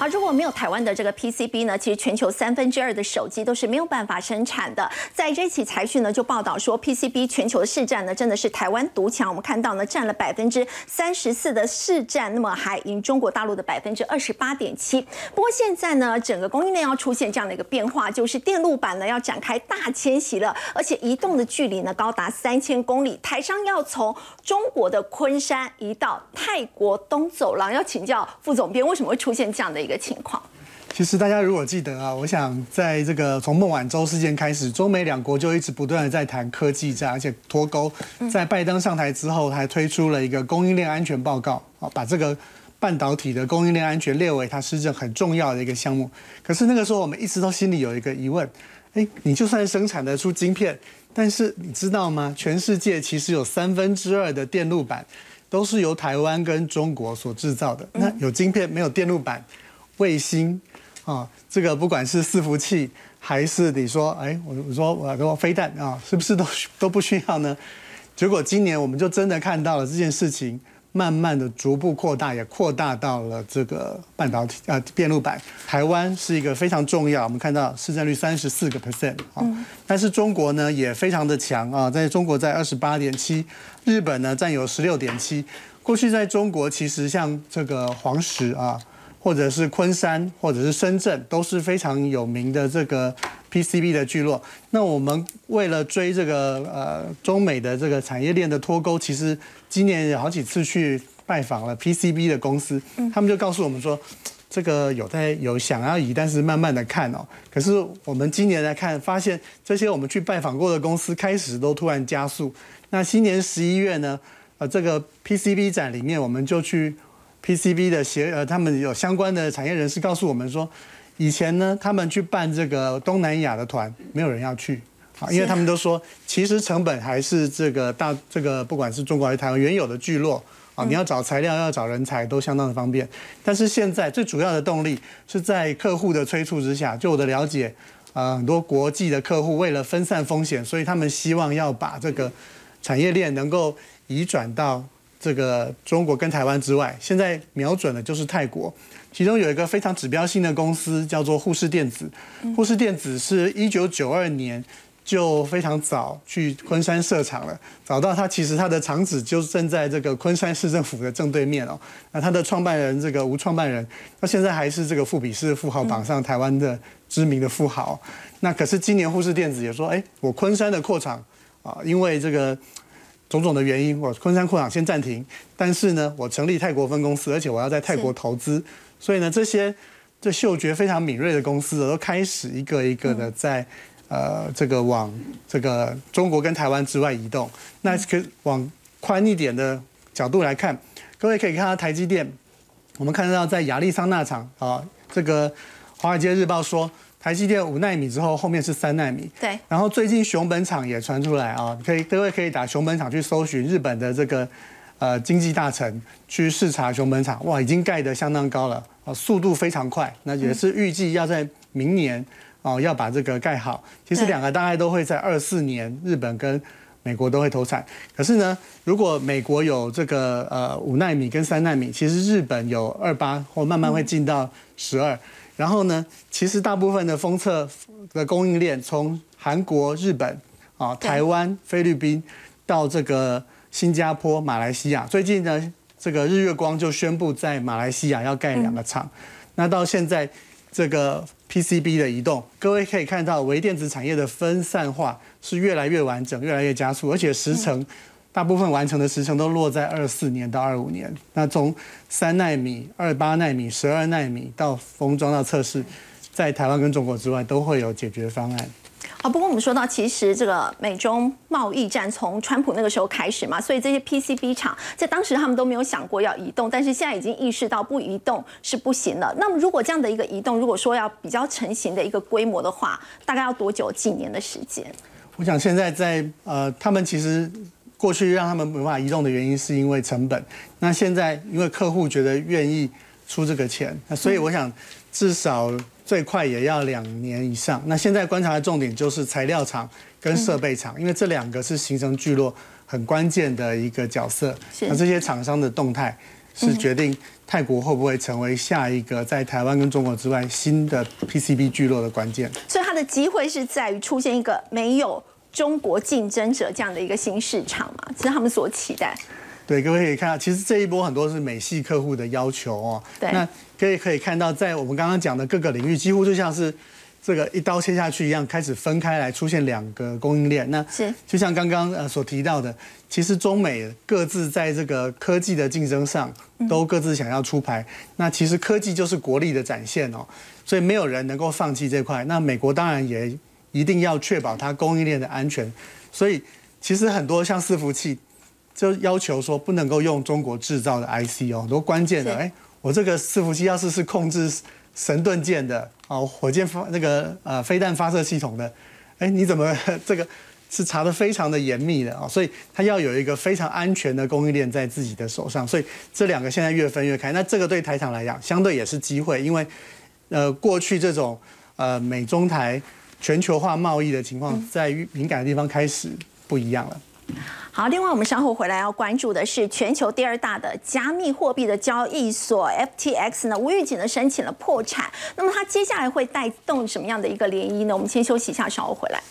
如果没有台湾的这个 PCB 呢，其实全球三分之二的手机都是没有办法生产的。在这期财讯呢就报道说，PCB 全球的市占呢真的是台湾独强，我们看到呢占了百分之三十四的市占，那么还赢中国大陆的百分之二十八点七。不过现在呢，整个供应链要出现这样的一个变化，就是电路板呢要展开大迁徙了，而且移动的距离呢高达三千公里，台商要从中国的昆山移到泰国东走廊。要请教副总编，为什么会出现这样的一个情况？其实大家如果记得啊，我想在这个从孟晚舟事件开始，中美两国就一直不断的在谈科技战，而且脱钩。在拜登上台之后，还推出了一个供应链安全报告啊，把这个半导体的供应链安全列为它施政很重要的一个项目。可是那个时候，我们一直都心里有一个疑问：哎，你就算生产得出晶片，但是你知道吗？全世界其实有三分之二的电路板都是由台湾跟中国所制造的。那有晶片没有电路板，卫星。啊，这个不管是伺服器，还是你说，哎，我我说我说飞弹啊，是不是都都不需要呢？结果今年我们就真的看到了这件事情，慢慢的逐步扩大，也扩大到了这个半导体啊电路板。台湾是一个非常重要，我们看到市占率三十四个 percent 啊，但是中国呢也非常的强啊，在中国在二十八点七，日本呢占有十六点七。过去在中国其实像这个黄石啊。或者是昆山，或者是深圳，都是非常有名的这个 PCB 的聚落。那我们为了追这个呃中美的这个产业链的脱钩，其实今年有好几次去拜访了 PCB 的公司，他们就告诉我们说，这个有在有想要移，但是慢慢的看哦。可是我们今年来看，发现这些我们去拜访过的公司开始都突然加速。那新年十一月呢，呃，这个 PCB 展里面，我们就去。PCB 的协呃，他们有相关的产业人士告诉我们说，以前呢，他们去办这个东南亚的团，没有人要去啊，因为他们都说，其实成本还是这个大这个不管是中国还是台湾原有的聚落啊，你要找材料要找人才都相当的方便。但是现在最主要的动力是在客户的催促之下，就我的了解，呃，很多国际的客户为了分散风险，所以他们希望要把这个产业链能够移转到。这个中国跟台湾之外，现在瞄准的就是泰国。其中有一个非常指标性的公司叫做富士电子。富士电子是一九九二年就非常早去昆山设厂了，找到它其实它的厂址就正在这个昆山市政府的正对面哦。那它的创办人这个吴创办人，那现在还是这个富比士富豪榜上台湾的知名的富豪。那可是今年富士电子也说，哎，我昆山的扩厂啊，因为这个。种种的原因，我昆山扩厂先暂停，但是呢，我成立泰国分公司，而且我要在泰国投资，所以呢，这些这嗅觉非常敏锐的公司都开始一个一个的在呃这个往这个中国跟台湾之外移动。那可往宽一点的角度来看，各位可以看到台积电，我们看到在亚利桑那厂啊，这个华尔街日报说。台积电五纳米之后，后面是三纳米。对。然后最近熊本厂也传出来啊，可以各位可以打熊本厂去搜寻日本的这个呃经济大臣去视察熊本厂，哇，已经盖得相当高了啊，速度非常快。那也是预计要在明年哦要把这个盖好。其实两个大概都会在二四年，日本跟美国都会投产。可是呢，如果美国有这个呃五纳米跟三纳米，其实日本有二八或慢慢会进到十二。然后呢，其实大部分的封测的供应链，从韩国、日本、啊台湾、菲律宾到这个新加坡、马来西亚，最近呢，这个日月光就宣布在马来西亚要盖两个厂。那到现在这个 PCB 的移动，各位可以看到微电子产业的分散化是越来越完整、越来越加速，而且时程大部分完成的时程都落在二四年到二五年。那从三纳米、二八纳米、十二纳米到封装到测试，在台湾跟中国之外都会有解决方案。好，不过我们说到，其实这个美中贸易战从川普那个时候开始嘛，所以这些 PCB 厂在当时他们都没有想过要移动，但是现在已经意识到不移动是不行了。那么如果这样的一个移动，如果说要比较成型的一个规模的话，大概要多久？几年的时间？我想现在在呃，他们其实过去让他们没办法移动的原因是因为成本，那现在因为客户觉得愿意出这个钱，那所以我想至少。最快也要两年以上。那现在观察的重点就是材料厂跟设备厂，因为这两个是形成聚落很关键的一个角色。那这些厂商的动态是决定泰国会不会成为下一个在台湾跟中国之外新的 PCB 聚落的关键。所以它的机会是在于出现一个没有中国竞争者这样的一个新市场嘛？是他们所期待。对，各位可以看到，其实这一波很多是美系客户的要求哦。对。那可以可以看到，在我们刚刚讲的各个领域，几乎就像是这个一刀切下去一样，开始分开来出现两个供应链。那是就像刚刚呃所提到的，其实中美各自在这个科技的竞争上都各自想要出牌。那其实科技就是国力的展现哦，所以没有人能够放弃这块。那美国当然也一定要确保它供应链的安全。所以其实很多像伺服器。就要求说不能够用中国制造的 IC 哦，很多关键的哎，我这个伺服器要是是控制神盾舰的哦，火箭发那个呃飞弹发射系统的，哎，你怎么 这个是查的非常的严密的啊？所以它要有一个非常安全的供应链在自己的手上，所以这两个现在越分越开，那这个对台厂来讲相对也是机会，因为呃过去这种呃美中台全球化贸易的情况，在敏感的地方开始不一样了。好，另外我们稍后回来要关注的是全球第二大的加密货币的交易所 FTX 呢，无预警的申请了破产。那么它接下来会带动什么样的一个涟漪呢？我们先休息一下，稍后回来。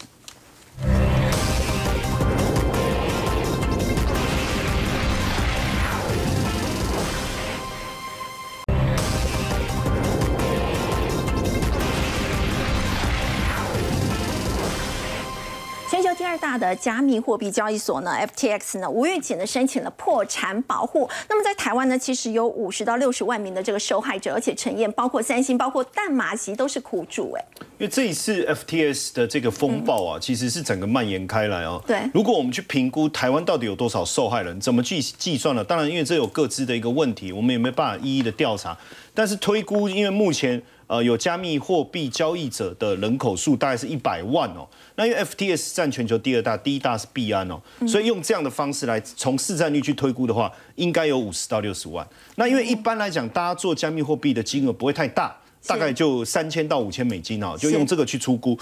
第二大的加密货币交易所呢，FTX 呢无预警的申请了破产保护。那么在台湾呢，其实有五十到六十万名的这个受害者，而且陈燕包括三星、包括淡马锡都是苦主哎。因为这一次 FTS 的这个风暴啊，其实是整个蔓延开来哦。对。如果我们去评估台湾到底有多少受害人，怎么去计算呢？当然，因为这有各自的一个问题，我们也没办法一一的调查。但是推估，因为目前。呃，有加密货币交易者的人口数大概是一百万哦。那因为 FTS 占全球第二大，第一大是币安哦，所以用这样的方式来从市占率去推估的话，应该有五十到六十万。那因为一般来讲，大家做加密货币的金额不会太大，大概就三千到五千美金哦，就用这个去出估，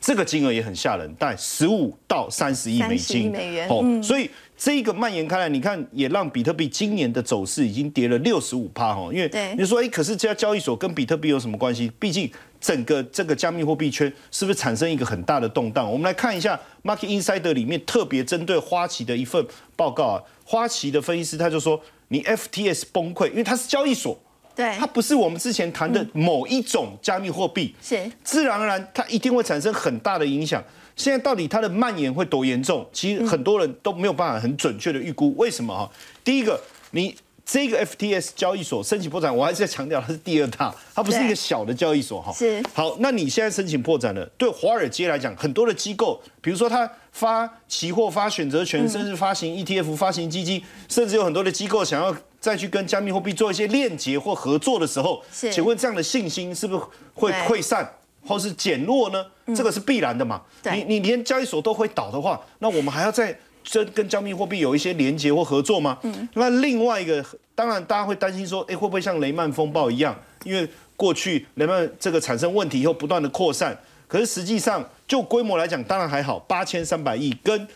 这个金额也很吓人，大概十五到三十亿美金哦，所以。这一个蔓延开来，你看也让比特币今年的走势已经跌了六十五趴哈，因为你说哎，可是这家交易所跟比特币有什么关系？毕竟整个这个加密货币圈是不是产生一个很大的动荡？我们来看一下 Market Insider 里面特别针对花旗的一份报告啊，花旗的分析师他就说，你 FTS 崩溃，因为它是交易所，对，它不是我们之前谈的某一种加密货币，是自然而然它一定会产生很大的影响。现在到底它的蔓延会多严重？其实很多人都没有办法很准确的预估。为什么哈？第一个，你这个 FTS 交易所申请破产，我还是在强调它是第二大，它不是一个小的交易所哈。是。好，那你现在申请破产了，对华尔街来讲，很多的机构，比如说它发期货、发选择权，甚至发行 ETF、发行基金，甚至有很多的机构想要再去跟加密货币做一些链接或合作的时候，请问这样的信心是不是会溃散？或是减弱呢？这个是必然的嘛？你你连交易所都会倒的话，那我们还要再跟跟加密货币有一些连接或合作吗？那另外一个，当然大家会担心说，哎，会不会像雷曼风暴一样？因为过去雷曼这个产生问题以后不断的扩散，可是实际上就规模来讲，当然还好，八千三百亿跟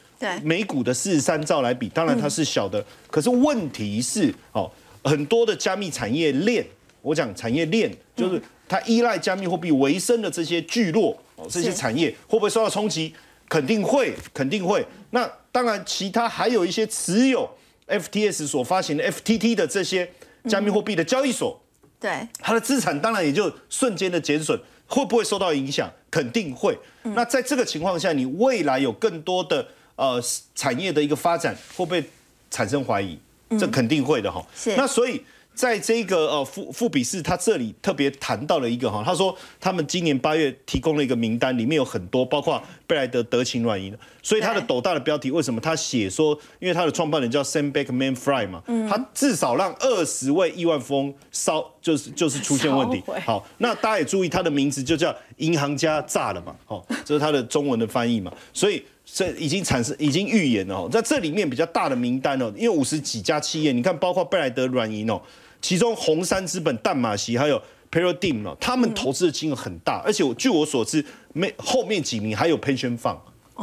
美股的四十三兆来比，当然它是小的。可是问题是哦，很多的加密产业链，我讲产业链就是。它依赖加密货币为生的这些聚落哦，这些产业会不会受到冲击？肯定会，肯定会。那当然，其他还有一些持有 FTS 所发行的 FTT 的这些加密货币的交易所，对它的资产当然也就瞬间的减损，会不会受到影响？肯定会。那在这个情况下，你未来有更多的。呃产业的一个发展会不会产生怀疑？这肯定会的哈。是那所以。在这个呃富富比士，他这里特别谈到了一个哈，他说他们今年八月提供了一个名单，里面有很多包括贝莱德德勤软银，所以他的对斗大的标题为什么他写说，因为他的创办人叫 Sam Bankman Fried 嘛，他至少让二十位亿万富翁烧就是就是出现问题。好，那大家也注意他的名字就叫银行家炸了嘛，哦，这是他的中文的翻译嘛，所以。这已经产生，已经预言了哦，在这里面比较大的名单哦，因为五十几家企业，你看包括贝莱德软银哦，其中红杉资本、淡马锡还有 Paradigm 哦，他们投资的金额很大，而且我据我所知，没后面几名还有 pension fund，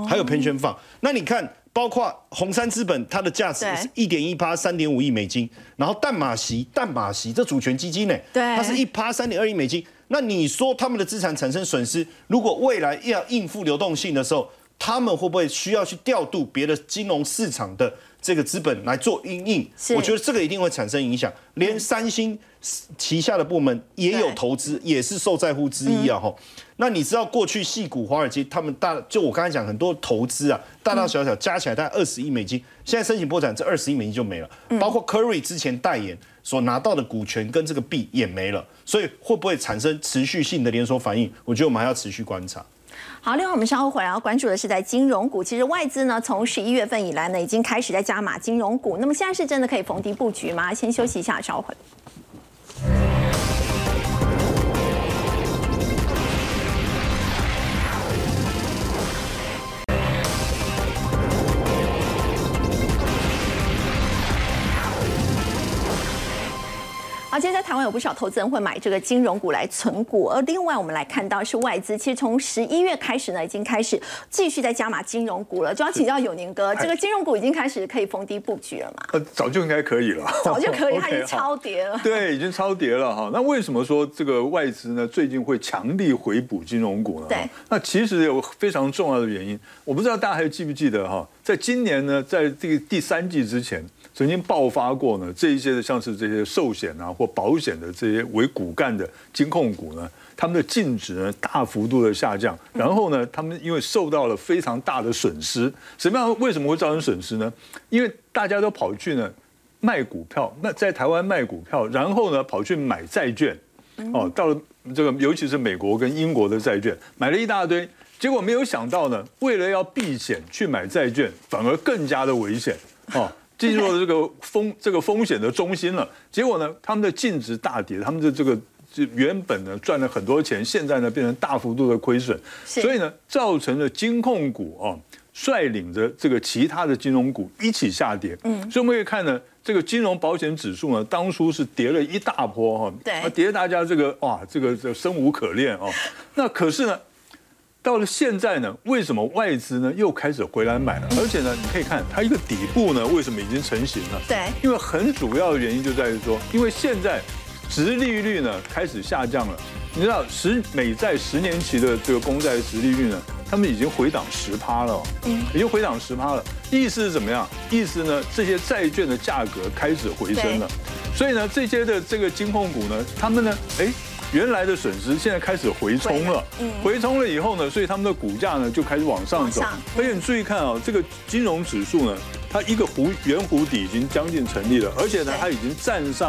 还有 pension fund。那你看，包括红杉资本，它的价值是一点一趴，三点五亿美金，然后淡马锡，淡马锡这主权基金呢，对它是一趴三点二亿美金。那你说他们的资产产生损失，如果未来要应付流动性的时候，他们会不会需要去调度别的金融市场的这个资本来做应应？我觉得这个一定会产生影响。连三星旗下的部门也有投资，也是受在乎之一啊！哈、那你知道过去戏股、华尔街他们大，就我刚才讲很多投资啊，大大小小加起来大概二十亿美金，现在申请破产，这二十亿美金就没了。包括 Curry 之前代言所拿到的股权跟这个币也没了，所以会不会产生持续性的连锁反应？我觉得我们还要持续观察。好，另外我们稍后回来要关注的是在金融股。其实外资呢，从十一月份以来呢，已经开始在加码金融股。那么现在是真的可以逢低布局吗？先休息一下，稍后回。好，今天在台湾有不少投资人会买这个金融股来存股，而另外我们来看到是外资，其实从十一月开始呢，已经开始继续在加码金融股了。就要请教永年哥，这个金融股已经开始可以逢低布局了吗？呃，早就应该可以了，早就可以，它已经超跌了。对，已经超跌了哈。那为什么说这个外资呢最近会强力回补金融股呢？对那其实有非常重要的原因，我不知道大家还记不记得哈，在今年呢，在这个第三季之前，曾经爆发过呢这一些的像是这些寿险啊或保险的这些为骨干的金控股呢。他们的净值呢大幅度的下降，然后呢，他们因为受到了非常大的损失，什么样？为什么会造成损失呢？因为大家都跑去呢卖股票，那在台湾卖股票，然后呢跑去买债券，哦，到了这个尤其是美国跟英国的债券，买了一大堆，结果没有想到呢，为了要避险去买债券，反而更加的危险哦。进入了这个风这个风险的中心了，结果呢，他们的净值大跌，他们的这个就原本呢赚了很多钱，现在呢变成大幅度的亏损，所以呢造成了金控股啊率领着这个其他的金融股一起下跌，嗯，所以我们可以看呢，这个金融保险指数呢，当初是跌了一大波哈，对。啊跌得大家这个哇，这个这生无可恋哦，那可是呢。到了现在呢，为什么外资呢又开始回来买了？而且呢，你可以看它一个底部呢，为什么已经成型了？对因为很主要的原因就在于说，因为现在殖利率呢开始下降了。你知道十美债十年期的这个公债殖利率呢，他们已经回档十趴了、嗯，已经回档十趴了。意思是怎么样？意思呢，这些债券的价格开始回升了，所以呢，这些的这个金控股呢，他们呢，哎。原来的损失现在开始回冲了，回冲了以后呢，所以他们的股价呢就开始往上走。而且你注意看啊，这个金融指数呢，它一个弧圆弧底已经将近成立了，而且呢，它已经站上。